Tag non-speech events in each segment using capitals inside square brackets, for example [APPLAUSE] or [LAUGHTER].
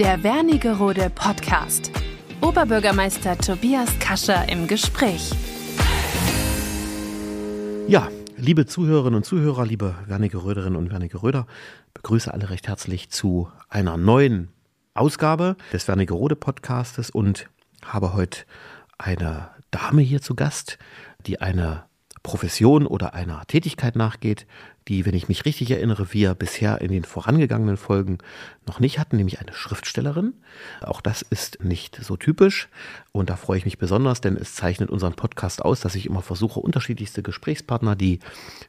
Der Wernigerode Podcast. Oberbürgermeister Tobias Kascher im Gespräch. Ja, liebe Zuhörerinnen und Zuhörer, liebe Wernigeröderinnen und Wernigeröder, begrüße alle recht herzlich zu einer neuen Ausgabe des Wernigerode Podcastes und habe heute eine Dame hier zu Gast, die eine Profession oder einer Tätigkeit nachgeht, die, wenn ich mich richtig erinnere, wir bisher in den vorangegangenen Folgen noch nicht hatten, nämlich eine Schriftstellerin. Auch das ist nicht so typisch und da freue ich mich besonders, denn es zeichnet unseren Podcast aus, dass ich immer versuche, unterschiedlichste Gesprächspartner, die,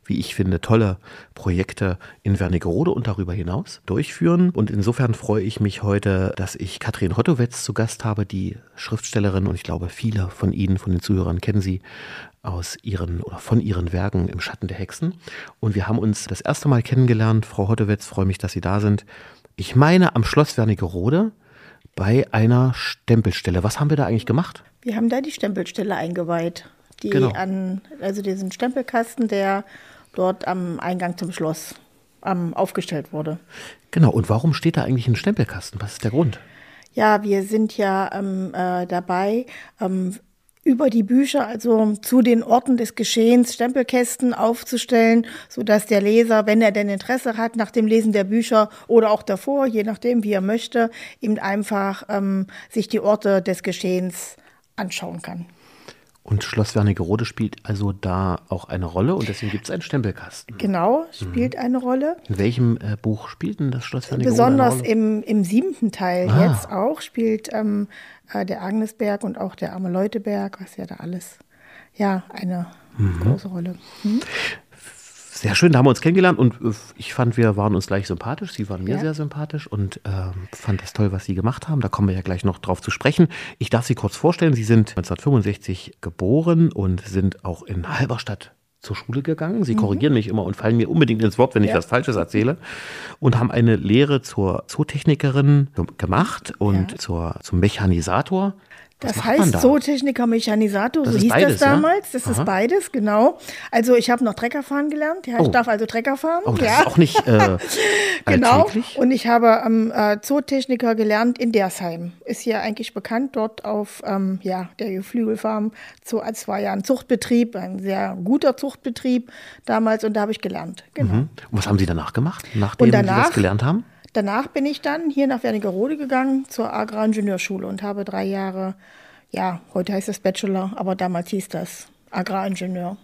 wie ich finde, tolle Projekte in Wernigerode und darüber hinaus durchführen. Und insofern freue ich mich heute, dass ich Katrin Rottowetz zu Gast habe, die Schriftstellerin und ich glaube, viele von Ihnen, von den Zuhörern kennen sie aus ihren oder von ihren Werken im Schatten der Hexen. Und wir haben uns das erste Mal kennengelernt. Frau Hottewetz, freue mich, dass Sie da sind. Ich meine am Schloss Wernigerode bei einer Stempelstelle. Was haben wir da eigentlich gemacht? Wir haben da die Stempelstelle eingeweiht. Die Genau. an, also diesen Stempelkasten, der dort am Eingang zum Schloss ähm, aufgestellt wurde. Genau. Und warum steht da eigentlich ein Stempelkasten? Was ist der Grund? Ja, wir sind ja ähm, äh, dabei, ähm, über die Bücher, also zu den Orten des Geschehens, Stempelkästen aufzustellen, sodass der Leser, wenn er denn Interesse hat, nach dem Lesen der Bücher oder auch davor, je nachdem, wie er möchte, eben einfach ähm, sich die Orte des Geschehens anschauen kann. Und Schloss Wernigerode spielt also da auch eine Rolle und deswegen gibt es einen Stempelkasten. Genau, spielt eine Rolle. In welchem äh, Buch spielt denn das Schloss Wernigerode Besonders eine Rolle? im, im siebten Teil Ah. jetzt auch spielt ähm, äh, der Agnesberg und auch der Arme-Leuteberg, was ja da alles, ja, eine Mhm. große Rolle. Sehr schön, da haben wir uns kennengelernt und äh, ich fand, wir waren uns gleich sympathisch. Sie waren mir Ja. sehr sympathisch und ähm, fand das toll, was Sie gemacht haben. Da kommen wir ja gleich noch drauf zu sprechen. Ich darf Sie kurz vorstellen. Sie sind 1965 geboren und sind auch in Halberstadt zur Schule gegangen. Sie korrigieren mich immer und fallen mir unbedingt ins Wort, wenn ich Mhm. Ja. was Falsches erzähle. Und haben eine Lehre zur Zootechnikerin ge- gemacht und Ja. zur, zum Mechanisator. Das heißt da? Zootechniker, Mechanisator, Das so hieß beides, das ja? damals. Das Aha. ist beides, genau. Also ich habe noch Trecker fahren gelernt. Ja, ich Oh. darf also Trecker fahren. Oh, das ja. ist auch nicht äh, [LAUGHS] Genau. Und ich habe ähm, äh, Zootechniker gelernt in Dersheim. Ist hier eigentlich bekannt dort auf ähm, ja, der Geflügelfarm. Zoo, es war ja ein Zuchtbetrieb, ein sehr guter Zuchtbetrieb damals und da habe ich gelernt. Genau. Mhm. Und was haben Sie danach gemacht, nachdem Und Sie das danach? gelernt haben? Danach bin ich dann hier nach Wernigerode gegangen zur Agraringenieurschule und habe drei Jahre, ja, heute heißt es Bachelor, aber damals hieß das Agraringenieur.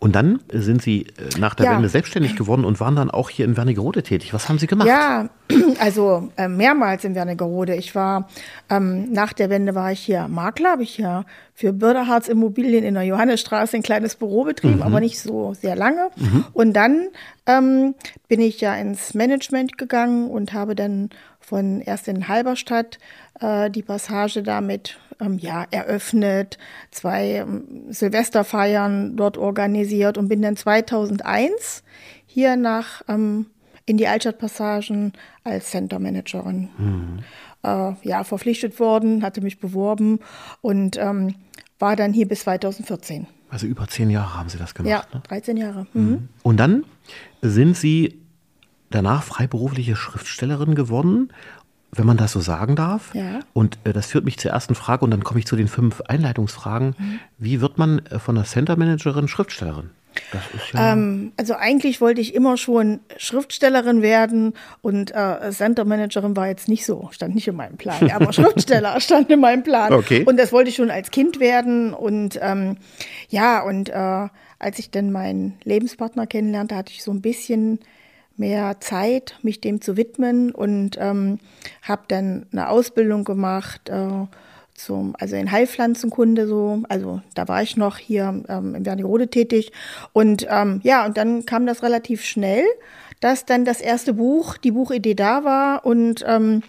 Und dann sind Sie äh, nach der Ja. Wende selbstständig geworden und waren dann auch hier in Wernigerode tätig. Was haben Sie gemacht? Ja, [CLEARS THROAT] also äh, mehrmals in Wernigerode. Ich war, ähm, nach der Wende war ich hier Makler, habe ich ja für Börderharz Immobilien in der Johannesstraße ein kleines Büro betrieben, aber nicht so sehr lange. Und dann ähm, bin ich ja ins Management gegangen und habe dann von erst in Halberstadt äh, die Passage damit ähm, ja, eröffnet, zwei ähm, Silvesterfeiern dort organisiert und bin dann 2001 hier nach ähm, in die Altstadtpassagen als Center Managerin äh, ja, verpflichtet worden, hatte mich beworben und ähm, war dann hier bis 2014. Also über zehn Jahre haben Sie das gemacht. Ja, Ne? 13 Jahre. Mhm. Und dann sind Sie danach freiberufliche Schriftstellerin geworden, wenn man das so sagen darf. Ja. Und äh, das führt mich zur ersten Frage und dann komme ich zu den fünf Einleitungsfragen. Mhm. Wie wird man äh, von der Center Managerin Schriftstellerin? Ja. Ähm, also eigentlich wollte ich immer schon Schriftstellerin werden und äh, Center Managerin war jetzt nicht so, stand nicht in meinem Plan, [LAUGHS] aber Schriftsteller stand in meinem Plan. Okay. Und das wollte ich schon als Kind werden und ähm, ja, und äh, als ich dann meinen Lebenspartner kennenlernte, hatte ich so ein bisschen mehr Zeit, mich dem zu widmen und ähm, habe dann eine Ausbildung gemacht äh, zum, also in Heilpflanzenkunde so, also da war ich noch hier ähm, in Wernigerode tätig. Und ähm, ja, und dann kam das relativ schnell, dass dann das erste Buch, die Buchidee da war und ähm,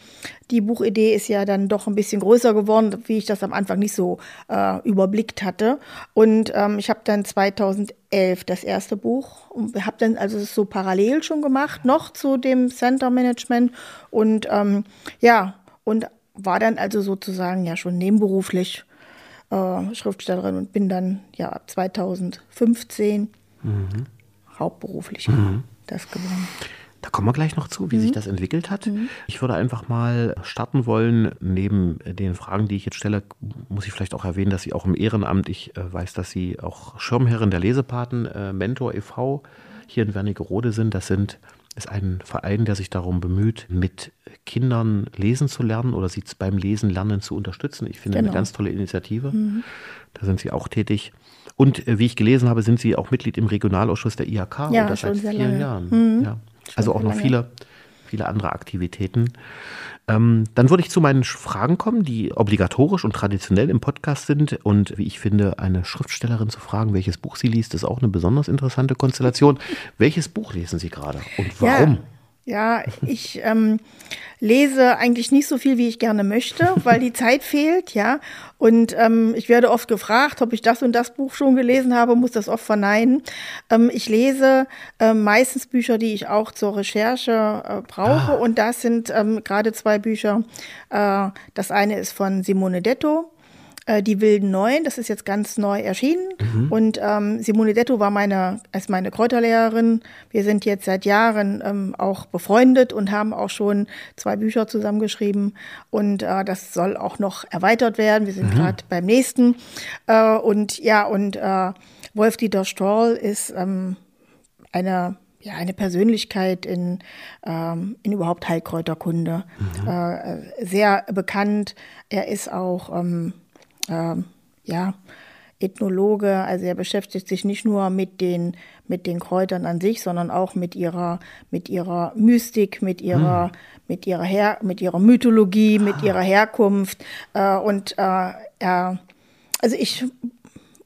die Buchidee ist ja dann doch ein bisschen größer geworden, wie ich das am Anfang nicht so äh, überblickt hatte. Und ähm, ich habe dann 2011 das erste Buch und habe dann also so parallel schon gemacht, noch zu dem Center Management und ähm, ja und war dann also sozusagen ja schon nebenberuflich äh, Schriftstellerin und bin dann ja ab 2015 hauptberuflich das geworden. Da kommen wir gleich noch zu, wie mhm. sich das entwickelt hat. Mhm. Ich würde einfach mal starten wollen. Neben den Fragen, die ich jetzt stelle, muss ich vielleicht auch erwähnen, dass Sie auch im Ehrenamt, ich äh, weiß, dass Sie auch Schirmherrin der Lesepaten, äh, Mentor e.V. hier in Wernigerode sind. Das sind ist ein Verein, der sich darum bemüht, mit Kindern lesen zu lernen oder sie beim Lesen lernen zu unterstützen. Ich finde genau. eine ganz tolle Initiative. Mhm. Da sind Sie auch tätig. Und äh, wie ich gelesen habe, sind Sie auch Mitglied im Regionalausschuss der IHK ja, und das seit vielen lange. Jahren. Mhm. Ja. Also auch noch viele, viele andere Aktivitäten. Ähm, dann würde ich zu meinen Fragen kommen, die obligatorisch und traditionell im Podcast sind. Und wie ich finde, eine Schriftstellerin zu fragen, welches Buch sie liest, ist auch eine besonders interessante Konstellation. welches Buch lesen Sie gerade und warum? Ja. Ja, ich ähm, lese eigentlich nicht so viel, wie ich gerne möchte, weil die Zeit fehlt, ja. Und ähm, ich werde oft gefragt, ob ich das und das Buch schon gelesen habe, muss das oft verneinen. Ähm, ich lese äh, meistens Bücher, die ich auch zur Recherche äh, brauche. Ah. Und das sind ähm, gerade zwei Bücher. Äh, das eine ist von Simone Detto äh, die Wilden Neuen, das ist jetzt ganz neu erschienen. Mhm. Und ähm, Simone Detto war meine, als meine Kräuterlehrerin. Wir sind jetzt seit Jahren ähm, auch befreundet und haben auch schon zwei Bücher zusammengeschrieben. Und äh, das soll auch noch erweitert werden. Wir sind mhm. gerade beim nächsten. Äh, und ja, und äh, Wolf-Dieter Stoll ist ähm, eine ja, eine Persönlichkeit in, ähm, in überhaupt Heilkräuterkunde. Mhm. Äh, sehr bekannt. Er ist auch ähm, äh, ja, Ethnologe, also er beschäftigt sich nicht nur mit den, mit den Kräutern an sich, sondern auch mit ihrer, mit ihrer Mystik, mit ihrer, hm. mit ihrer, Her mit ihrer Mythologie, ah. mit ihrer Herkunft. Äh, und äh, er, also ich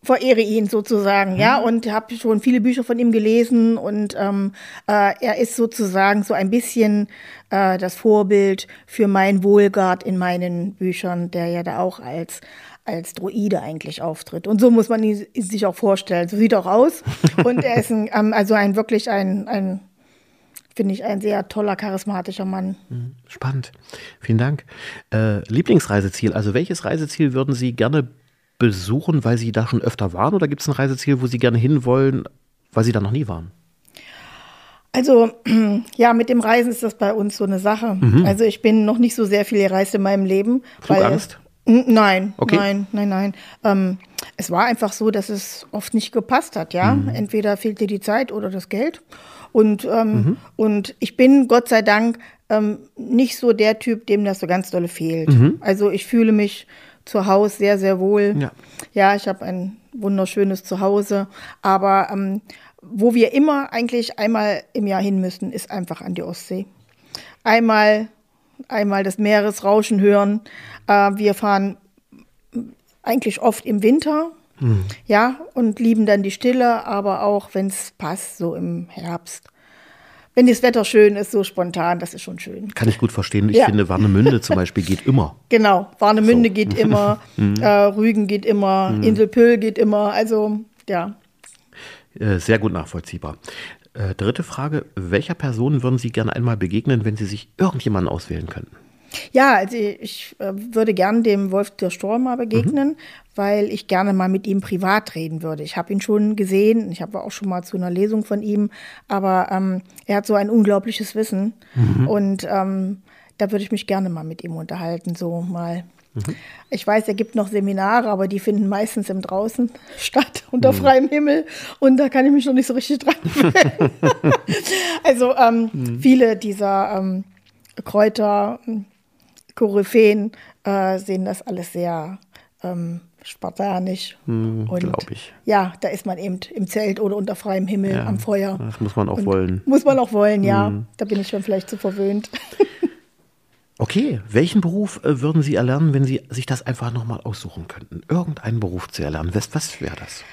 verehre ihn sozusagen, mhm. ja, und habe schon viele Bücher von ihm gelesen und ähm, äh, er ist sozusagen so ein bisschen äh, das Vorbild für mein Wohlgard in meinen Büchern, der ja da auch als als Droide eigentlich auftritt. Und so muss man ihn sich auch vorstellen. So sieht er auch aus. Und er ist ein, [LAUGHS] ähm, also ein wirklich ein, ein finde ich, ein sehr toller, charismatischer Mann. Mhm. Spannend. Vielen Dank. Äh, Lieblingsreiseziel, also welches Reiseziel würden Sie gerne besuchen, weil Sie da schon öfter waren? Oder gibt es ein Reiseziel, wo Sie gerne hinwollen, weil Sie da noch nie waren? Also [CLEARS THROAT] ja, mit dem Reisen ist das bei uns so eine Sache. Mhm. Also ich bin noch nicht so sehr viel gereist in meinem Leben. Flugangst? Nein, okay. nein, nein, nein. Ähm, es war einfach so, dass es oft nicht gepasst hat, ja. Mhm. Entweder fehlte die Zeit oder das Geld. Und, ähm, mhm. und ich bin Gott sei Dank ähm, nicht so der Typ, dem das so ganz dolle fehlt. Mhm. Also ich fühle mich zu Hause sehr, sehr wohl. Ja, ja ich habe ein wunderschönes Zuhause. Aber ähm, wo wir immer eigentlich einmal im Jahr hin müssen, ist einfach an die Ostsee. Einmal einmal das Meeresrauschen hören. Äh, wir fahren eigentlich oft im Winter, hm. ja, und lieben dann die Stille, aber auch, wenn es passt, so im Herbst. Wenn das Wetter schön ist, so spontan, das ist schon schön. Kann ich gut verstehen. Ich ja. finde, Warnemünde zum Beispiel geht immer. [LAUGHS] Genau, Warnemünde so. geht immer, [LAUGHS] hm. äh, Rügen geht immer, hm. Inselpöhl geht immer, also ja. Äh, sehr gut nachvollziehbar. Äh, dritte Frage, welcher Person würden Sie gerne einmal begegnen, wenn Sie sich irgendjemanden auswählen könnten? Ja, also ich äh, würde gern dem Wolf der Sturm mal begegnen, mhm. weil ich gerne mal mit ihm privat reden würde. Ich habe ihn schon gesehen, ich habe auch schon mal zu einer Lesung von ihm, aber ähm, er hat so ein unglaubliches Wissen mhm. und ähm, da würde ich mich gerne mal mit ihm unterhalten, so mal Mhm. Ich weiß, er gibt noch Seminare, aber die finden meistens im Draußen [LAUGHS] statt, unter mhm. freiem Himmel. Und da kann ich mich noch nicht so richtig dran [LAUGHS] [LAUGHS] also ähm, mhm. viele dieser ähm, Kräuter, Koryphäen äh, sehen das alles sehr ähm, spartanisch. Mhm, Glaube ich. Ja, da ist man eben im Zelt oder unter freiem Himmel ja, am Feuer. Das muss man auch Und wollen. Muss man auch wollen, ja. Mhm. Da bin ich schon vielleicht zu verwöhnt. Okay, welchen Beruf äh, würden Sie erlernen, wenn Sie sich das einfach nochmal aussuchen könnten? Irgendeinen Beruf zu erlernen. Was, was wäre das?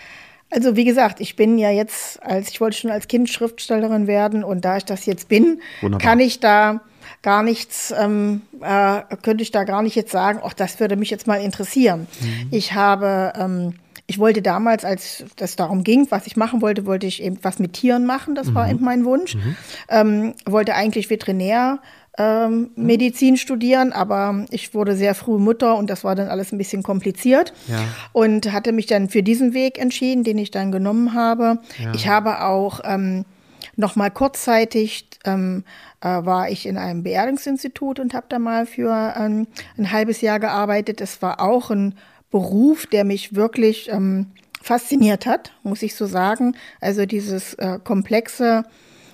Also wie gesagt, ich bin ja jetzt, als ich wollte schon als Kind Schriftstellerin werden und da ich das jetzt bin, Wunderbar. kann ich da gar nichts, ähm, äh, könnte ich da gar nicht jetzt sagen, ach, das würde mich jetzt mal interessieren. Mhm. Ich habe, ähm, ich wollte damals, als das darum ging, was ich machen wollte, wollte ich eben was mit Tieren machen, das mhm. war eben mein Wunsch. Mhm. Ähm, wollte eigentlich Veterinär ähm, Medizin studieren, aber ich wurde sehr früh Mutter und das war dann alles ein bisschen kompliziert ja. und hatte mich dann für diesen Weg entschieden, den ich dann genommen habe. Ja. Ich habe auch ähm, noch mal kurzzeitig ähm, äh, war ich in einem Beerdigungsinstitut und habe da mal für ähm, ein halbes Jahr gearbeitet. Es war auch ein Beruf, der mich wirklich ähm, fasziniert hat, muss ich so sagen. Also dieses äh, komplexe,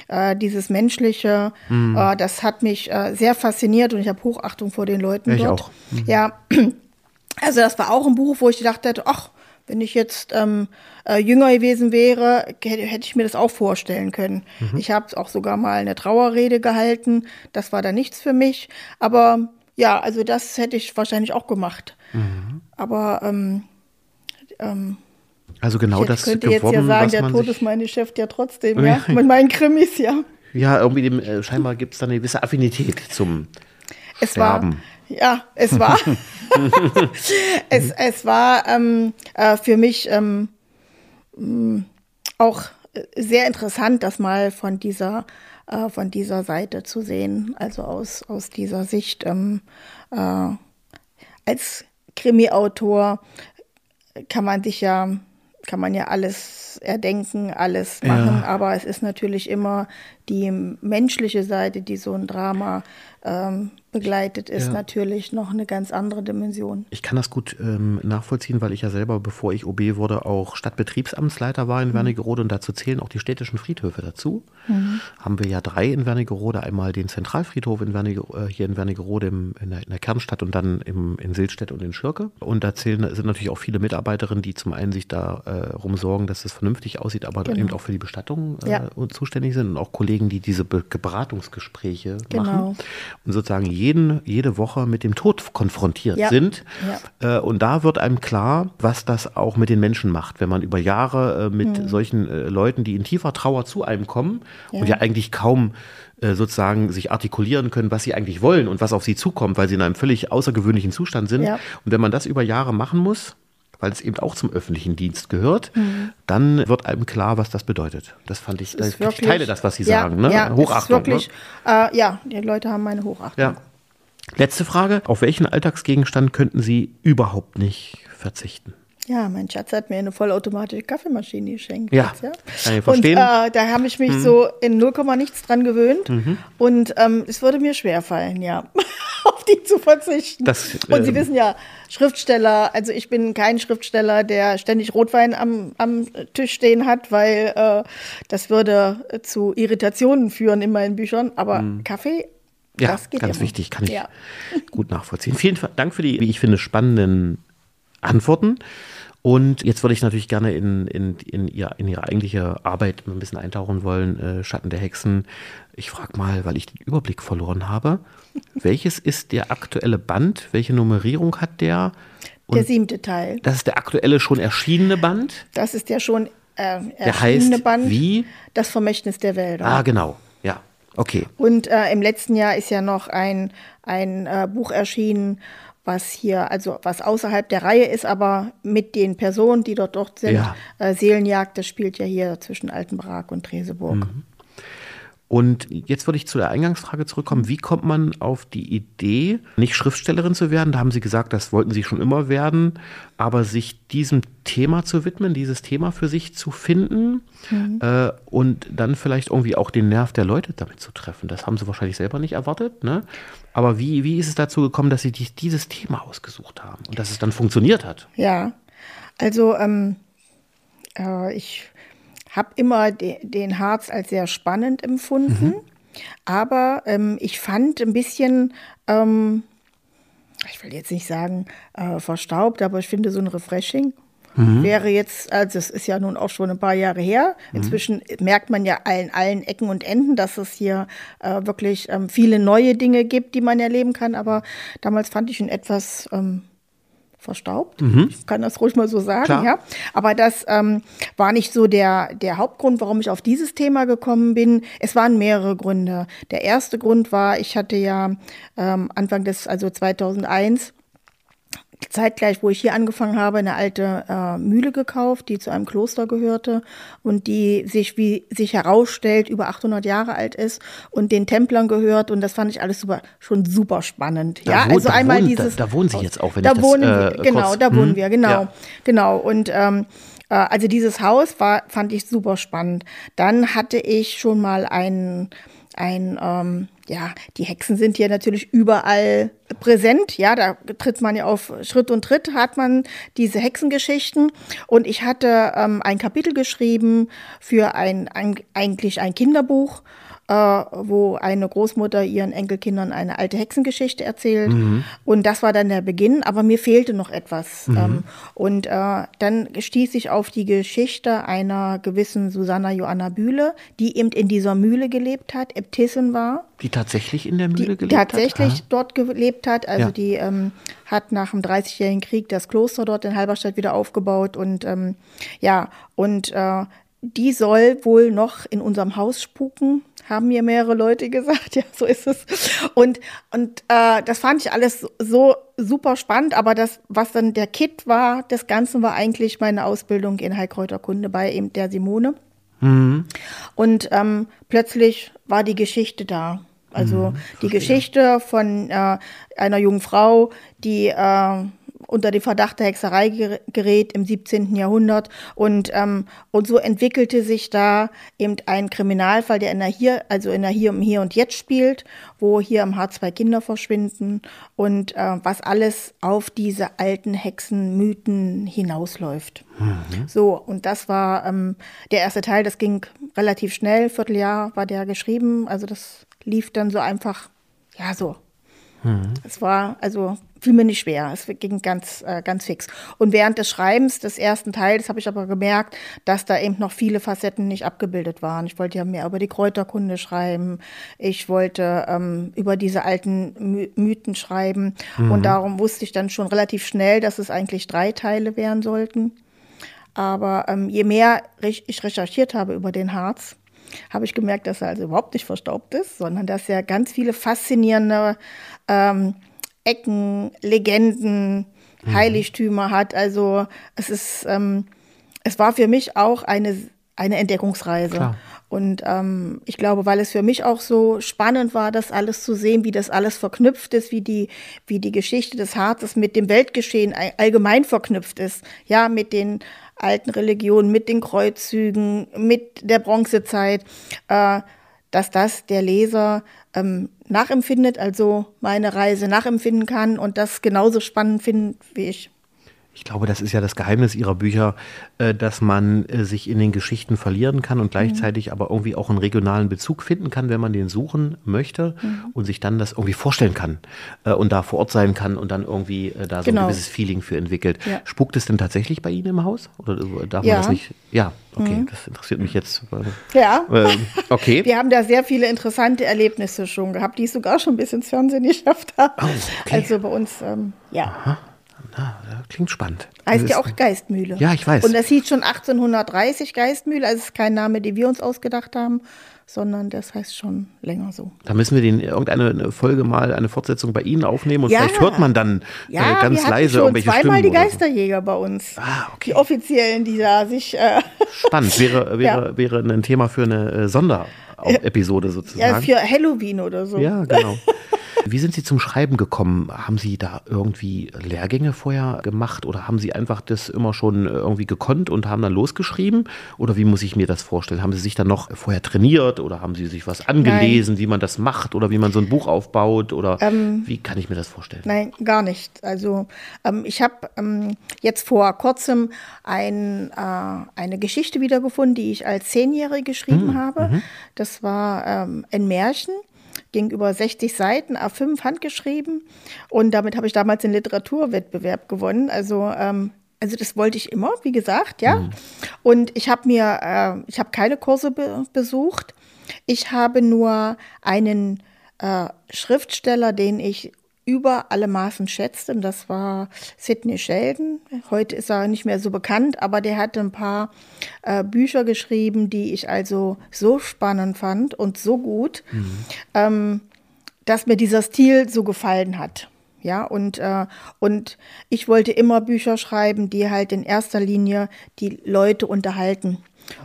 äh, dieses menschliche, mhm. äh, das hat mich äh, sehr fasziniert und ich habe Hochachtung vor den Leuten ja, ich dort. Auch. Mhm. Ja, [CLEARS THROAT] also das war auch ein Buch, wo ich gedacht hätte, ach, wenn ich jetzt ähm, äh, jünger gewesen wäre, hätte, ich mir das auch vorstellen können. Mhm. Ich habe auch sogar mal eine Trauerrede gehalten. Das war da nichts für mich. Aber ja, also das hätte ich wahrscheinlich auch gemacht. Mhm. Aber ähm, ähm, also genau ich das könnte geworden, jetzt ja sagen, der Tod ist mein Geschäft ja trotzdem, ja, [LAUGHS] mit meinen Krimis, ja. Ja, irgendwie dem, äh, scheinbar gibt es da eine gewisse Affinität zum es Sterben. War, ja, es war, [LAUGHS] [LAUGHS] es, es war ähm, äh, für mich ähm, mm, auch sehr interessant, das mal von dieser, äh, von dieser Seite zu sehen, also aus, aus dieser Sicht ähm, äh, als Krimi-Autor kann man sich ja, kann man ja alles erdenken, alles machen, ja. aber es ist natürlich immer die menschliche Seite, die so ein Drama ähm, begleitet, ist ja. natürlich noch eine ganz andere Dimension. Ich kann das gut ähm, nachvollziehen, weil ich ja selber, bevor ich OB wurde, auch Stadtbetriebsamtsleiter war in mhm. Wernigerode und dazu zählen auch die städtischen Friedhöfe dazu. Mhm. Haben wir ja drei in Wernigerode, einmal den Zentralfriedhof in Werniger, äh, hier in Wernigerode im, in, der, in, der, Kernstadt und dann im, in Silstedt und in Schirke. Und da zählen, sind natürlich auch viele Mitarbeiterinnen, die zum einen sich darum äh, sorgen, dass es vernünftig aussieht, aber genau. eben auch für die Bestattung äh, ja. zuständig sind und auch Kollegen, die diese Be Beratungsgespräche genau. machen und sozusagen jeden, jede Woche mit dem Tod konfrontiert ja. sind. Ja. Äh, und da wird einem klar, was das auch mit den Menschen macht, wenn man über Jahre äh, mit mhm. solchen äh, Leuten, die in tiefer Trauer zu einem kommen ja. und ja eigentlich kaum sozusagen sich artikulieren können, was sie eigentlich wollen und was auf sie zukommt, weil sie in einem völlig außergewöhnlichen Zustand sind. Und wenn man das über Jahre machen muss, weil es eben auch zum öffentlichen Dienst gehört, mhm. dann wird einem klar, was das bedeutet. Das fand ich, das wirklich, ich teile das, was Sie ja, sagen. Ne? Ja, Hochachtung. Wirklich, ne? äh, ja, die Leute haben meine Hochachtung. Ja. Letzte Frage. Auf welchen Alltagsgegenstand könnten Sie überhaupt nicht verzichten? Ja, mein Schatz hat mir eine vollautomatische Kaffeemaschine geschenkt. Ja, jetzt, ja. kann ich verstehen. Und äh, da habe ich mich mhm. so in 0, nichts dran gewöhnt. Mhm. Und ähm, es würde mir schwerfallen, ja, [LAUGHS] auf die zu verzichten. Das, und Sie ähm, wissen ja, Schriftsteller, also ich bin kein Schriftsteller, der ständig Rotwein am, am Tisch stehen hat, weil äh, das würde zu Irritationen führen in meinen Büchern. Aber mhm. Kaffee ja, ganz immer. wichtig, kann ich ja. gut nachvollziehen. Vielen Dank für die, wie ich finde, spannenden Antworten. Und jetzt würde ich natürlich gerne in, in, in, ihr, in Ihre eigentliche Arbeit ein bisschen eintauchen wollen, äh, Schatten der Hexen. Ich frage mal, weil ich den Überblick verloren habe, [LAUGHS] welches ist der aktuelle Band? Welche Nummerierung hat der? Und der siebte Teil. Das ist der aktuelle schon erschienene Band? Das ist der schon äh, erschienene der heißt Band. Wie? Das Vermächtnis der Wälder. Ah, genau. Ja, okay. Und äh, im letzten Jahr ist ja noch ein, ein äh, Buch erschienen, was hier, also was außerhalb der Reihe ist, aber mit den Personen, die dort dort sind. Ja. Äh, Seelenjagd, das spielt ja hier zwischen Altenbrak und Treseburg. Mhm. Und jetzt würde ich zu der Eingangsfrage zurückkommen. Wie kommt man auf die Idee, nicht Schriftstellerin zu werden? Da haben Sie gesagt, das wollten Sie schon immer werden, aber sich diesem Thema zu widmen, dieses Thema für sich zu finden mhm. äh, und dann vielleicht irgendwie auch den Nerv der Leute damit zu treffen. Das haben Sie wahrscheinlich selber nicht erwartet. Ne? Aber wie, wie ist es dazu gekommen, dass Sie dieses Thema ausgesucht haben und dass es dann funktioniert hat? Ja, also ähm, äh, ich habe immer de, den Harz als sehr spannend empfunden. Mhm. Aber ähm, ich fand ein bisschen, ähm, ich will jetzt nicht sagen äh, verstaubt, aber ich finde so ein Refreshing mhm. wäre jetzt, also es ist ja nun auch schon ein paar Jahre her. Mhm. Inzwischen mhm. merkt man ja allen, allen Ecken und Enden, dass es hier äh, wirklich ähm, viele neue Dinge gibt, die man erleben kann. Aber damals fand ich ihn etwas ähm, verstaubt. Mhm. Ich kann das ruhig mal so sagen, Klar. ja. Aber das ähm, war nicht so der, der Hauptgrund, warum ich auf dieses Thema gekommen bin. Es waren mehrere Gründe. Der erste Grund war, ich hatte ja ähm, Anfang des, also 2001, zeitgleich, wo ich hier angefangen habe, eine alte äh, Mühle gekauft, die zu einem Kloster gehörte und die sich, wie sich herausstellt, über 800 Jahre alt ist und den Templern gehört und das fand ich alles super, schon super spannend. Da ja, wohnt, also einmal wohnt, dieses. Da, da, wohnen Sie jetzt auch, wenn da ich wohnen das, äh, Genau, kurz, da wohnen hm, wir, genau, ja. genau und ähm, äh, also dieses Haus war, fand ich super spannend. Dann hatte ich schon mal einen ein, ähm, ja, die Hexen sind hier natürlich überall präsent. Ja, da tritt man ja auf Schritt und Tritt, hat man diese Hexengeschichten. Und ich hatte ähm, ein Kapitel geschrieben für ein, ein eigentlich ein Kinderbuch äh, wo eine Großmutter ihren Enkelkindern eine alte Hexengeschichte erzählt. Mhm. Und das war dann der Beginn, aber mir fehlte noch etwas. Mhm. Ähm, und äh, dann stieß ich auf die Geschichte einer gewissen Susanna Joanna Bühle, die eben in dieser Mühle gelebt hat, Äbtissin war. Die tatsächlich in der Mühle die gelebt tatsächlich hat? dort gelebt hat. Also ja. die ähm, hat nach dem Dreißigjährigen Krieg das Kloster dort in Halberstadt wieder aufgebaut und ähm, ja, und äh, die soll wohl noch in unserem Haus spuken haben mir mehrere Leute gesagt, [LAUGHS] ja, so ist es. Und, und äh, das fand ich alles so super spannend, aber das, was dann der Kit war, des Ganzen war eigentlich meine Ausbildung in Heilkräuterkunde bei eben der Simone. Mhm. Und ähm, plötzlich war die Geschichte da. Also mhm, die Geschichte von äh, einer jungen Frau, die äh, unter den Verdacht der Hexerei gerät im 17. Jahrhundert. Und, ähm, und so entwickelte sich da eben ein Kriminalfall, der in der Hier, also in der Hier, im Hier und Jetzt spielt, wo hier am H zwei Kinder verschwinden und äh, was alles auf diese alten Hexenmythen hinausläuft. Mhm. So, und das war ähm, der erste Teil, das ging relativ schnell, Vierteljahr war der geschrieben, also das lief dann so einfach, ja, so Mhm. Es war also fiel mir nicht schwer. Es ging ganz, äh, ganz fix. Und während des Schreibens des ersten Teils habe ich aber gemerkt, dass da eben noch viele Facetten nicht abgebildet waren. Ich wollte ja mehr über die Kräuterkunde schreiben. Ich wollte ähm, über diese alten My Mythen schreiben. Mhm. Und darum wusste ich dann schon relativ schnell, dass es eigentlich drei Teile werden sollten. Aber ähm, je mehr ich recherchiert habe über den Harz, habe ich gemerkt, dass er also überhaupt nicht verstaubt ist, sondern dass er ganz viele faszinierende ähm, Ecken, Legenden, mhm. Heiligtümer hat. Also es ist, ähm, es war für mich auch eine, eine Entdeckungsreise. Klar. Und ähm, ich glaube, weil es für mich auch so spannend war, das alles zu sehen, wie das alles verknüpft ist, wie die, wie die Geschichte des Harzes mit dem Weltgeschehen allgemein verknüpft ist. Ja, mit den alten Religionen, mit den Kreuzzügen, mit der Bronzezeit, äh, dass das der Leser ähm, nachempfindet, also meine Reise nachempfinden kann und das genauso spannend findet wie ich. Ich glaube, das ist ja das Geheimnis ihrer Bücher, äh, dass man äh, sich in den Geschichten verlieren kann und gleichzeitig mhm. aber irgendwie auch einen regionalen Bezug finden kann, wenn man den suchen möchte mhm. und sich dann das irgendwie vorstellen kann äh, und da vor Ort sein kann und dann irgendwie da so genau. ein gewisses Feeling für entwickelt. Ja. Spukt es denn tatsächlich bei Ihnen im Haus? Oder darf ja. man das nicht? Ja, okay, mhm. das interessiert mich jetzt. Ja, okay. [LAUGHS] Wir haben da sehr viele interessante Erlebnisse schon gehabt, die es sogar schon bis ins Fernsehen geschafft haben. Oh, okay. Also bei uns, ähm, ja. Aha. Ah, klingt spannend. Heißt ja auch Geistmühle. Ja, ich weiß. Und das hieß schon 1830 Geistmühle. Also ist kein Name, den wir uns ausgedacht haben, sondern das heißt schon länger so. Da müssen wir den irgendeine Folge mal, eine Fortsetzung bei Ihnen aufnehmen und ja. vielleicht hört man dann ja, äh, ganz wir leise schon irgendwelche zweimal Stimmen. die Geisterjäger so. bei uns. Ah, okay. Die offiziellen, die da sich. Äh Spannend. Wäre, [LAUGHS] wäre, ja. wäre ein Thema für eine äh, Sonderepisode sozusagen. Ja, für Halloween oder so. Ja, genau. [LAUGHS] Wie sind Sie zum Schreiben gekommen? Haben Sie da irgendwie Lehrgänge vorher gemacht oder haben Sie einfach das immer schon irgendwie gekonnt und haben dann losgeschrieben? Oder wie muss ich mir das vorstellen? Haben Sie sich dann noch vorher trainiert oder haben Sie sich was angelesen, nein. wie man das macht oder wie man so ein Buch aufbaut? Oder ähm, wie kann ich mir das vorstellen? Nein, gar nicht. Also ähm, ich habe ähm, jetzt vor kurzem ein, äh, eine Geschichte wiedergefunden, die ich als Zehnjährige geschrieben hm, habe. Mhm. Das war ähm, ein Märchen ging über 60 Seiten, A5 handgeschrieben. Und damit habe ich damals den Literaturwettbewerb gewonnen. Also ähm, also das wollte ich immer, wie gesagt, ja. Mhm. Und ich habe mir, äh, ich habe keine Kurse be besucht. Ich habe nur einen äh, Schriftsteller, den ich über alle Maßen schätzte. Und das war Sidney Sheldon. Heute ist er nicht mehr so bekannt, aber der hatte ein paar äh, Bücher geschrieben, die ich also so spannend fand und so gut, mhm. ähm, dass mir dieser Stil so gefallen hat. Ja, und, äh, und ich wollte immer Bücher schreiben, die halt in erster Linie die Leute unterhalten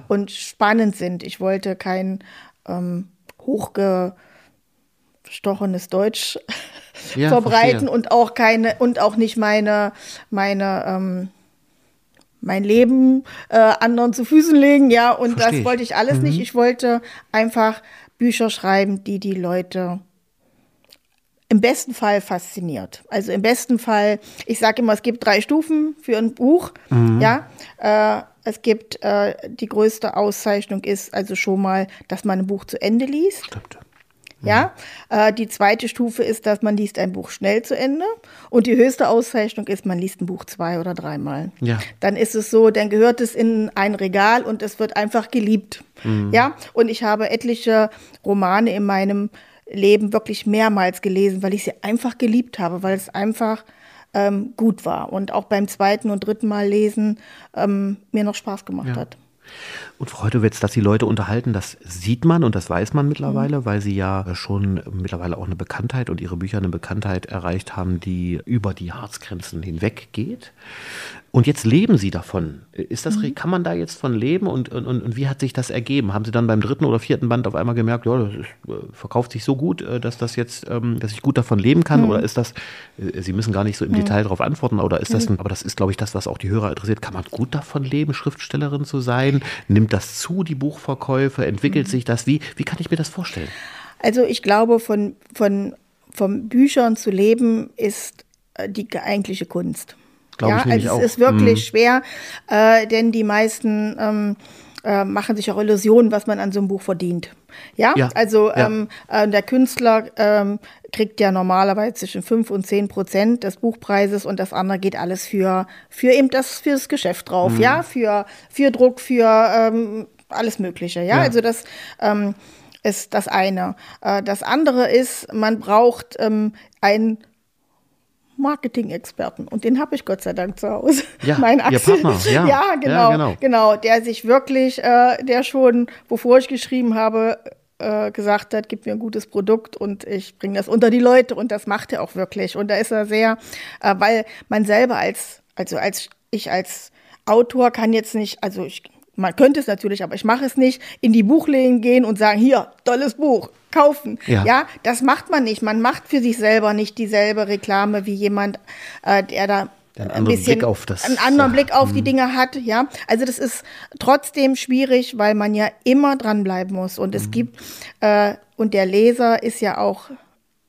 und spannend sind. Ich wollte kein ähm, hochge stochenes Deutsch ja, [LAUGHS] verbreiten verstehe. und auch keine und auch nicht meine meine ähm, mein Leben äh, anderen zu Füßen legen, ja, und verstehe das wollte ich alles mhm. nicht. Ich wollte einfach Bücher schreiben, die die Leute im besten Fall fasziniert. Also im besten Fall, ich sage immer, es gibt drei Stufen für ein Buch. Mhm. Ja, äh, es gibt äh, die größte Auszeichnung ist also schon mal, dass man ein Buch zu Ende liest. Stimmt. Ja, äh, die zweite Stufe ist, dass man liest ein Buch schnell zu Ende. Und die höchste Auszeichnung ist, man liest ein Buch zwei oder dreimal. Ja. Dann ist es so, dann gehört es in ein Regal und es wird einfach geliebt. Mhm. Ja, und ich habe etliche Romane in meinem Leben wirklich mehrmals gelesen, weil ich sie einfach geliebt habe, weil es einfach ähm, gut war und auch beim zweiten und dritten Mal lesen ähm, mir noch Spaß gemacht ja. hat. Und Frau Heutowitz, dass die Leute unterhalten, das sieht man und das weiß man mittlerweile, mhm. weil sie ja schon mittlerweile auch eine Bekanntheit und ihre Bücher eine Bekanntheit erreicht haben, die über die Harzgrenzen hinweg geht. Und jetzt leben Sie davon. Ist das, mhm. kann man da jetzt von leben und, und, und wie hat sich das ergeben? Haben Sie dann beim dritten oder vierten Band auf einmal gemerkt, ja, das ist, äh, verkauft sich so gut, äh, dass das jetzt, ähm, dass ich gut davon leben kann? Mhm. Oder ist das, äh, Sie müssen gar nicht so im mhm. Detail darauf antworten, oder ist das, mhm. ein, aber das ist, glaube ich, das, was auch die Hörer interessiert. Kann man gut davon leben, Schriftstellerin zu sein? Nimmt das zu, die Buchverkäufe? Entwickelt mhm. sich das? Wie, wie kann ich mir das vorstellen? Also ich glaube, von, von, von Büchern zu leben ist die eigentliche Kunst. Glaube ja, ich also es ist wirklich mhm. schwer, äh, denn die meisten ähm, äh, machen sich auch Illusionen, was man an so einem Buch verdient. Ja, ja also ja. Ähm, äh, der Künstler ähm, kriegt ja normalerweise zwischen 5 und 10 Prozent des Buchpreises und das andere geht alles für, für eben das fürs Geschäft drauf, mhm. ja, für, für Druck, für ähm, alles Mögliche. Ja, also das ähm, ist das eine. Äh, das andere ist, man braucht ähm, ein Marketing-Experten und den habe ich Gott sei Dank zu Hause. Ja, [LAUGHS] mein Axel. Partner. Ja, ja, genau, ja, genau, genau, der sich wirklich, äh, der schon, bevor ich geschrieben habe, äh, gesagt hat, gib mir ein gutes Produkt und ich bringe das unter die Leute und das macht er auch wirklich und da ist er sehr, äh, weil man selber als, also als ich als Autor kann jetzt nicht, also ich man könnte es natürlich, aber ich mache es nicht, in die Buchläden gehen und sagen, hier, tolles Buch, kaufen. Ja. ja, das macht man nicht. Man macht für sich selber nicht dieselbe Reklame wie jemand, äh, der da einen ein bisschen Blick auf das, einen anderen Blick auf die hm. Dinge hat, ja. Also das ist trotzdem schwierig, weil man ja immer dranbleiben muss. Und es mhm. gibt, äh, und der Leser ist ja auch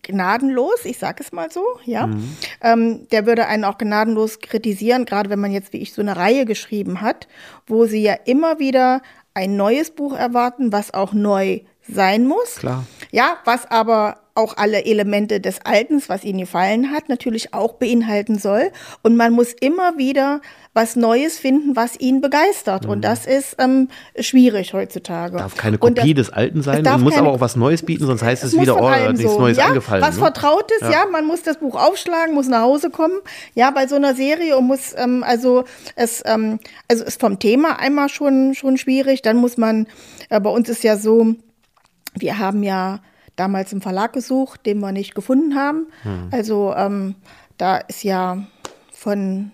gnadenlos, ich sage es mal so, ja. Mhm. Ähm, der würde einen auch gnadenlos kritisieren, gerade wenn man jetzt wie ich so eine Reihe geschrieben hat, wo sie ja immer wieder ein neues Buch erwarten, was auch neu sein muss. Klar. Ja, was aber auch alle Elemente des Altens, was ihnen gefallen hat, natürlich auch beinhalten soll. Und man muss immer wieder was Neues finden, was ihn begeistert. Mhm. Und das ist ähm, schwierig heutzutage. Darf keine Kopie das, des Alten sein und muss aber auch was Neues bieten, sonst heißt es, es wieder, oh, nichts so. Neues ja, eingefallen. Was ne? Vertrautes, ja. ja. man muss das Buch aufschlagen, muss nach Hause kommen, ja, bei so einer Serie und muss, ähm, also es, ähm, also ist vom Thema einmal schon, schon schwierig. Dann muss man, äh, bei uns ist ja so, wir haben ja damals einen Verlag gesucht, den wir nicht gefunden haben. Mhm. Also ähm, da ist ja von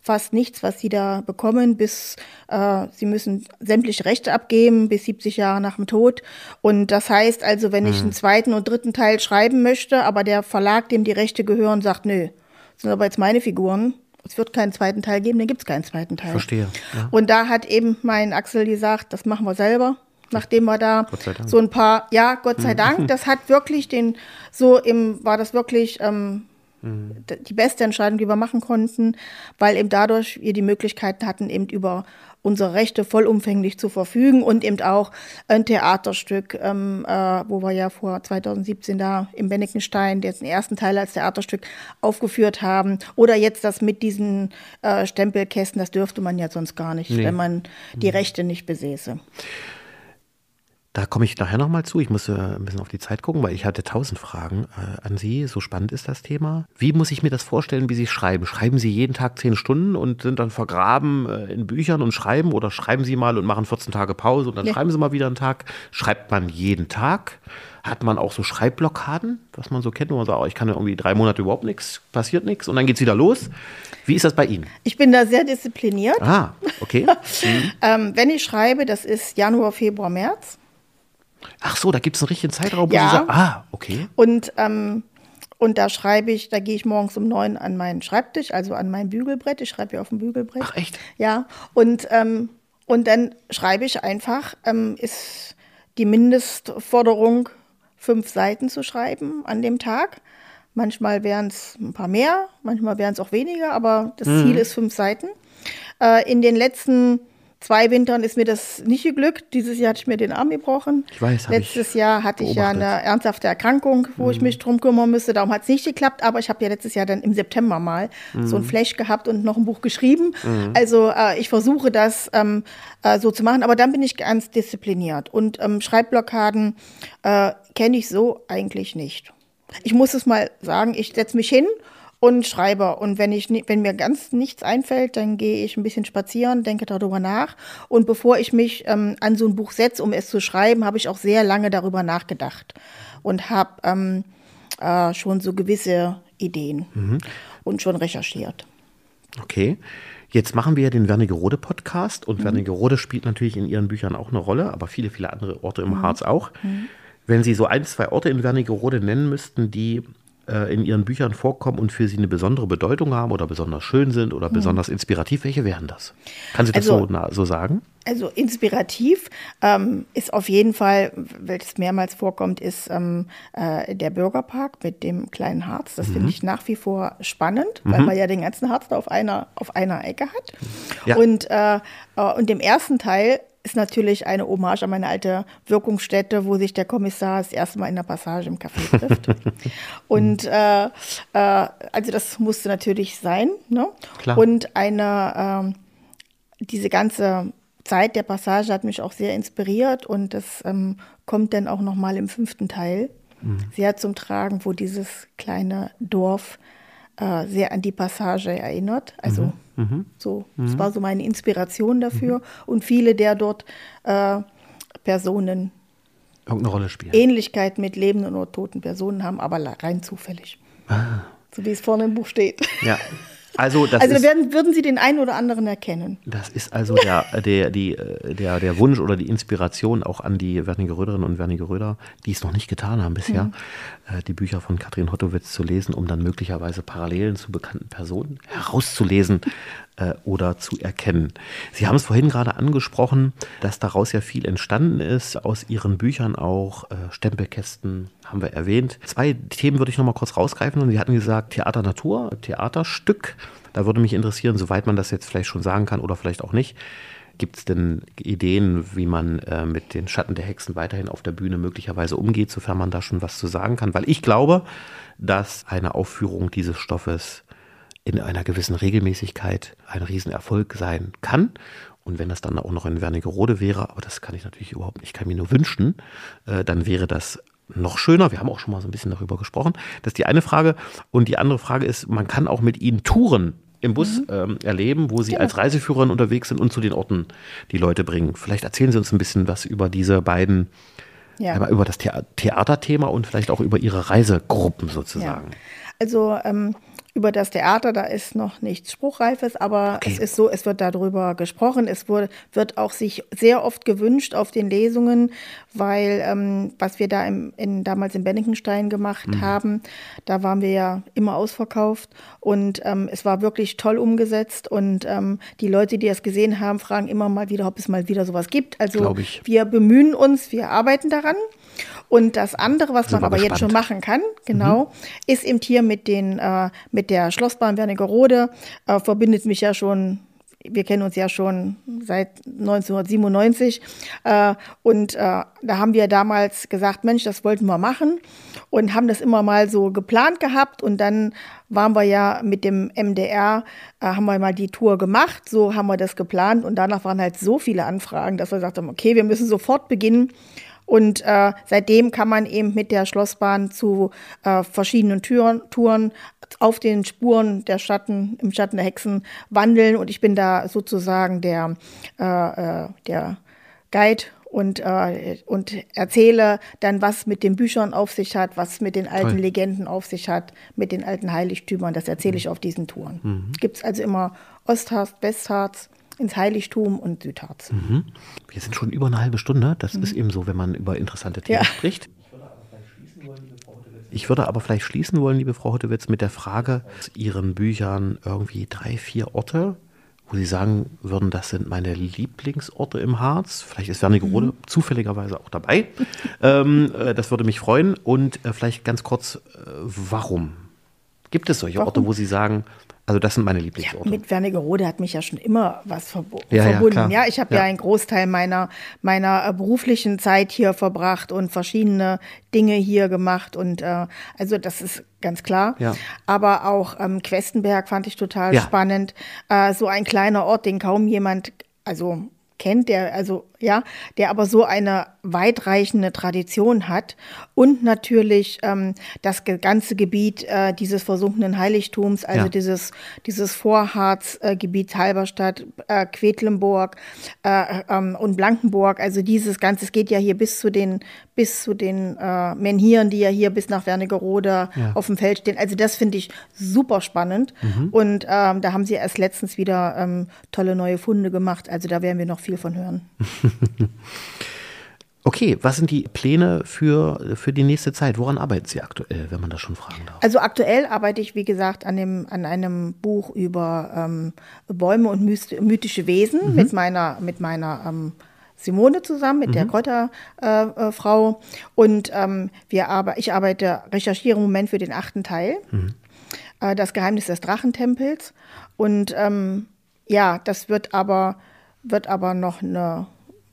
fast nichts, was sie da bekommen, bis äh, sie müssen sämtliche Rechte abgeben, bis 70 Jahre nach dem Tod. Und das heißt also, wenn mhm. ich einen zweiten und dritten Teil schreiben möchte, aber der Verlag, dem die Rechte gehören, sagt, nö, das sind aber jetzt meine Figuren, es wird keinen zweiten Teil geben, dann gibt es keinen zweiten Teil. Verstehe. Ja. Und da hat eben mein Axel gesagt, das machen wir selber nachdem wir da so ein paar, ja, Gott sei mhm. Dank, das hat wirklich den, so im, war das wirklich ähm, mhm. die beste Entscheidung, die wir machen konnten, weil eben dadurch wir die Möglichkeiten hatten, eben über unsere Rechte vollumfänglich zu verfügen und eben auch ein Theaterstück, ähm, äh, wo wir ja vor 2017 da im Bennekenstein jetzt den ersten Teil als Theaterstück aufgeführt haben. Oder jetzt das mit diesen äh, Stempelkästen, das dürfte man ja sonst gar nicht, nee. wenn man die mhm. Rechte nicht besäße. Da komme ich nachher nochmal zu. Ich muss äh, ein bisschen auf die Zeit gucken, weil ich hatte tausend Fragen äh, an Sie. So spannend ist das Thema. Wie muss ich mir das vorstellen, wie Sie schreiben? Schreiben Sie jeden Tag zehn Stunden und sind dann vergraben äh, in Büchern und schreiben? Oder schreiben Sie mal und machen 14 Tage Pause und dann ja. schreiben Sie mal wieder einen Tag? Schreibt man jeden Tag? Hat man auch so Schreibblockaden, was man so kennt, wo man sagt, oh, ich kann ja irgendwie drei Monate überhaupt nichts, passiert nichts und dann geht es wieder los? Wie ist das bei Ihnen? Ich bin da sehr diszipliniert. Ah, okay. [LAUGHS] mhm. ähm, wenn ich schreibe, das ist Januar, Februar, März. Ach so, da gibt es einen richtigen Zeitraum, wo ja. Sie sagen, ah, okay. Und, ähm, und da schreibe ich, da gehe ich morgens um neun an meinen Schreibtisch, also an mein Bügelbrett. Ich schreibe ja auf dem Bügelbrett. Ach echt? Ja. Und, ähm, und dann schreibe ich einfach, ähm, ist die Mindestforderung, fünf Seiten zu schreiben an dem Tag. Manchmal wären es ein paar mehr, manchmal wären es auch weniger, aber das mhm. Ziel ist fünf Seiten. Äh, in den letzten zwei Wintern ist mir das nicht geglückt. Dieses Jahr hatte ich mir den Arm gebrochen. Ich weiß, Letztes Jahr hatte ich ja eine ernsthafte Erkrankung, wo mhm. ich mich drum kümmern müsste. Darum hat es nicht geklappt, aber ich habe ja letztes Jahr dann im September mal mhm. so ein Flash gehabt und noch ein Buch geschrieben. Mhm. Also äh, ich versuche das ähm, äh, so zu machen, aber dann bin ich ganz diszipliniert. Und ähm, Schreibblockaden äh, kenne ich so eigentlich nicht. Ich muss es mal sagen, ich setze mich hin und schreibe. Und wenn ich, wenn mir ganz nichts einfällt, dann gehe ich ein bisschen spazieren, denke darüber nach. Und bevor ich mich ähm, an so ein Buch setze, um es zu schreiben, habe ich auch sehr lange darüber nachgedacht und habe ähm, äh, schon so gewisse Ideen mhm. und schon recherchiert. Okay. Jetzt machen wir ja den Wernigerode Podcast und mhm. Wernigerode spielt natürlich in Ihren Büchern auch eine Rolle, aber viele, viele andere Orte im mhm. Harz auch. Mhm. Wenn Sie so ein, zwei Orte in Wernigerode nennen müssten, die äh, in Ihren Büchern vorkommen und für Sie eine besondere Bedeutung haben oder besonders schön sind oder mhm. besonders inspirativ, welche wären das? Kann Sie das also, so, na, so sagen? Also inspirativ ähm, ist auf jeden Fall, weil es mehrmals vorkommt, ist ähm, äh, der Bürgerpark mit dem kleinen Harz. Das mhm. finde ich nach wie vor spannend, mhm. weil man ja den ganzen Harz da auf einer, auf einer Ecke hat. Ja. Und, äh, äh und im ersten Teil ist natürlich eine Hommage an meine alte Wirkungsstätte, wo sich der Kommissar das erste Mal in der Passage im Café [LAUGHS] trifft. und äh, äh, also das musste natürlich sein. Ne? Klar. Und eine, äh, diese ganze Zeit der Passage hat mich auch sehr inspiriert und das ähm, kommt dann auch nochmal im fünften Teil mhm. sehr zum Tragen, wo dieses kleine Dorf äh, sehr an die Passage erinnert. Also mhm. Mhm. So, das mhm. war so meine Inspiration dafür. Mhm. Und viele der dort äh, Personen irgendeine Rolle spielen. Ähnlichkeit mit lebenden oder toten Personen haben, aber rein zufällig. Ah. So wie es vorne im Buch steht. Ja, [LAUGHS] Also, das also ist, werden, würden Sie den einen oder anderen erkennen. Das ist also der, der, die, der, der Wunsch oder die Inspiration auch an die Wernigeröderinnen und Wernigeröder, die es noch nicht getan haben bisher, mhm. Äh, die Bücher von Katrin Hottowitz zu lesen, um dann möglicherweise Parallelen zu bekannten Personen herauszulesen äh, oder zu erkennen. Sie haben es vorhin gerade angesprochen, dass daraus ja viel entstanden ist, aus Ihren Büchern auch, äh, Stempelkästen haben wir erwähnt. Zwei Themen würde ich nochmal kurz rausgreifen und Sie hatten gesagt, Theater Natur, Theaterstück. Da würde mich interessieren, soweit man das jetzt vielleicht schon sagen kann oder vielleicht auch nicht. Gibt es denn Ideen, wie man äh, mit den Schatten der Hexen weiterhin auf der Bühne möglicherweise umgeht, sofern man da schon was zu sagen kann? Weil ich glaube, dass eine Aufführung dieses Stoffes in einer gewissen Regelmäßigkeit ein Riesenerfolg sein kann. Und wenn das dann auch noch in Wernigerode wäre, aber das kann ich natürlich überhaupt nicht, kann mir nur wünschen, äh, dann wäre das noch schöner. Wir haben auch schon mal so ein bisschen darüber gesprochen. Das ist die eine Frage. Und die andere Frage ist, man kann auch mit ihnen Touren im Bus mhm. ähm, erleben, wo Sie genau. als Reiseführerin unterwegs sind und zu den Orten die Leute bringen. Vielleicht erzählen Sie uns ein bisschen was über diese beiden, ja. über das Theaterthema und vielleicht auch über Ihre Reisegruppen sozusagen. Ja. Also ähm, über das Theater, da ist noch nichts Spruchreifes, aber okay. es ist so, es wird darüber gesprochen. Es wurde, wird auch sich sehr oft gewünscht auf den Lesungen, weil ähm, was wir da im, in, damals in Benningenstein gemacht mhm. haben, da waren wir ja immer ausverkauft und ähm, es war wirklich toll umgesetzt und ähm, die Leute, die das gesehen haben, fragen immer mal wieder, ob es mal wieder sowas gibt. Also wir bemühen uns, wir arbeiten daran. Und das andere, was man aber gespannt. jetzt schon machen kann, genau, mhm. ist eben hier mit den, äh, mit der Schlossbahn Wernigerode, äh, verbindet mich ja schon wir kennen uns ja schon seit 1997 äh, und äh, da haben wir damals gesagt, Mensch, das wollten wir machen und haben das immer mal so geplant gehabt und dann waren wir ja mit dem MDR, äh, haben wir mal die Tour gemacht, so haben wir das geplant und danach waren halt so viele Anfragen, dass wir gesagt haben, okay, wir müssen sofort beginnen und äh, seitdem kann man eben mit der Schlossbahn zu äh, verschiedenen Türen, Touren auf den Spuren der Schatten, im Schatten der Hexen wandeln. Und ich bin da sozusagen der, äh, äh der Guide und, äh, und erzähle dann, was mit den Büchern auf sich hat, was mit den alten Toll. Legenden auf sich hat, mit den alten Heiligtümern. Das erzähle mhm. ich auf diesen Touren. Mhm. Gibt es also immer Ostharz, Westharz, ins Heiligtum und Südharz. Mhm. Wir sind schon über eine halbe Stunde. Das mhm. ist eben so, wenn man über interessante Themen ja. spricht. Ich würde aber vielleicht schließen wollen, liebe Frau Hottewitz, mit der Frage, aus Ihren Büchern irgendwie drei, vier Orte, wo Sie sagen würden, das sind meine Lieblingsorte im Harz? Vielleicht ist Wernigerode mhm. zufälligerweise auch dabei. [LAUGHS] ähm, äh, das würde mich freuen. Und äh, vielleicht ganz kurz, äh, warum? Gibt es solche warum? Orte, wo Sie sagen, also das sind meine Lieblingsorte. Ja, mit Wernigerode hat mich ja schon immer was verbo ja, verbunden. Ja, ja ich habe ja. einen Großteil meiner, meiner äh, beruflichen Zeit hier verbracht und verschiedene Dinge hier gemacht. Und äh, also das ist ganz klar. Ja. Aber auch ähm, Questenberg fand ich total spannend. Äh, so ein kleiner Ort, den kaum jemand, also kennt, der also ja, der aber so eine weitreichende Tradition hat und natürlich ähm, das ganze Gebiet äh, dieses versunkenen Heiligtums, also ja. dieses dieses Vorharzgebiet äh, Halberstadt, äh, Quedlinburg äh, ähm, und Blankenburg, also dieses ganze, es geht ja hier bis zu den bis zu den äh, Menhiren, die ja hier bis nach Wernigerode ja. auf dem Feld stehen. Also das finde ich super spannend mhm. und ähm, da haben sie erst letztens wieder ähm, tolle neue Funde gemacht. Also da werden wir noch viel von hören. [LAUGHS] Okay, was sind die Pläne für, für die nächste Zeit? Woran arbeiten Sie aktuell, wenn man das schon fragen darf? Also aktuell arbeite ich, wie gesagt, an, dem, an einem Buch über ähm, Bäume und mythische Wesen mhm. mit meiner, mit meiner ähm, Simone zusammen, mit mhm. der Kräuterfrau. Äh, äh, und ähm, wir aber, ich arbeite, recherchiere im Moment für den achten Teil, mhm. äh, das Geheimnis des Drachentempels. Und ähm, ja, das wird aber, wird aber noch eine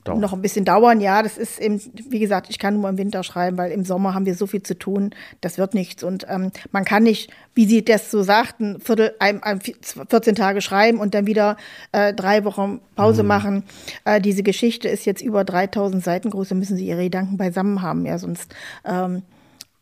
Dauern. noch ein bisschen dauern. Ja, das ist eben, wie gesagt, ich kann nur im Winter schreiben, weil im Sommer haben wir so viel zu tun, das wird nichts. Und ähm, man kann nicht, wie Sie das so sagten, Viertel, ein, ein, 14 Tage schreiben und dann wieder äh, drei Wochen Pause mhm. machen. Äh, diese Geschichte ist jetzt über 3000 Seiten groß, da müssen Sie Ihre Gedanken beisammen haben, ja, sonst ähm,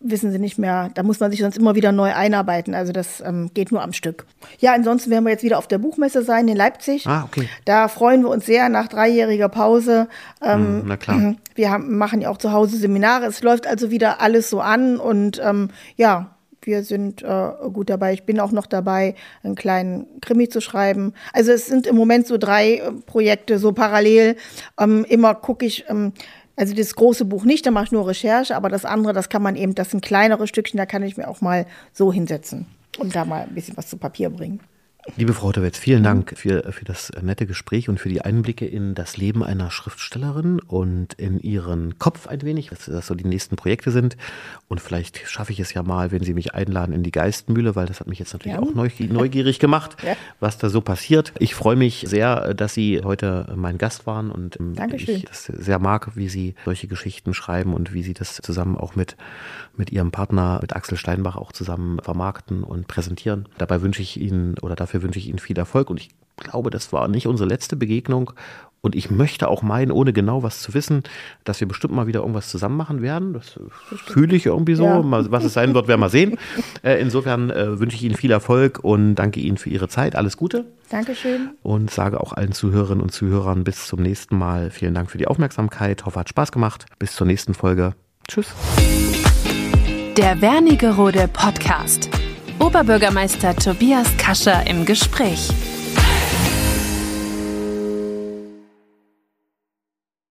wissen sie nicht mehr, da muss man sich sonst immer wieder neu einarbeiten. Also das ähm, geht nur am Stück. Ja, ansonsten werden wir jetzt wieder auf der Buchmesse sein in Leipzig. Ah, okay. Da freuen wir uns sehr nach dreijähriger Pause. Ähm, hm, na klar. [CLEARS THROAT] Wir haben, machen ja auch zu Hause Seminare. Es läuft also wieder alles so an und ähm, ja, wir sind äh, gut dabei. Ich bin auch noch dabei, einen kleinen Krimi zu schreiben. Also es sind im Moment so drei äh, Projekte so parallel. Ähm, immer gucke ich, ähm, also das große Buch nicht, da mache ich nur Recherche, aber das andere, das kann man eben, das sind kleinere Stückchen, da kann ich mir auch mal so hinsetzen und da mal ein bisschen was zu Papier bringen. Liebe Frau Otterwitz, vielen Dank für, für das nette Gespräch und für die Einblicke in das Leben einer Schriftstellerin und in ihren Kopf ein wenig, was das so die nächsten Projekte sind. Und vielleicht schaffe ich es ja mal, wenn Sie mich einladen in die Geistmühle, weil das hat mich jetzt natürlich ja. auch neugierig gemacht, ja. was da so passiert. Ich freue mich sehr, dass Sie heute mein Gast waren und ähm, Dankeschön. ich das sehr mag, wie Sie solche Geschichten schreiben und wie Sie das zusammen auch mit, mit Ihrem Partner, mit Axel Steinbach auch zusammen vermarkten und präsentieren. Dabei wünsche ich Ihnen oder dafür Dafür wünsche ich Ihnen viel Erfolg und ich glaube, das war nicht unsere letzte Begegnung. Und ich möchte auch meinen, ohne genau was zu wissen, dass wir bestimmt mal wieder irgendwas zusammen machen werden. Das fühle ich irgendwie so. Ja. Was es sein wird, werden wir sehen. [LAUGHS] Äh, insofern äh, wünsche ich Ihnen viel Erfolg und danke Ihnen für Ihre Zeit. Alles Gute. Dankeschön. Und sage auch allen Zuhörerinnen und Zuhörern bis zum nächsten Mal. Vielen Dank für die Aufmerksamkeit. Hoffe, hat Spaß gemacht. Bis zur nächsten Folge. Tschüss. Der Wernigerode Podcast. Oberbürgermeister Tobias Kascher im Gespräch.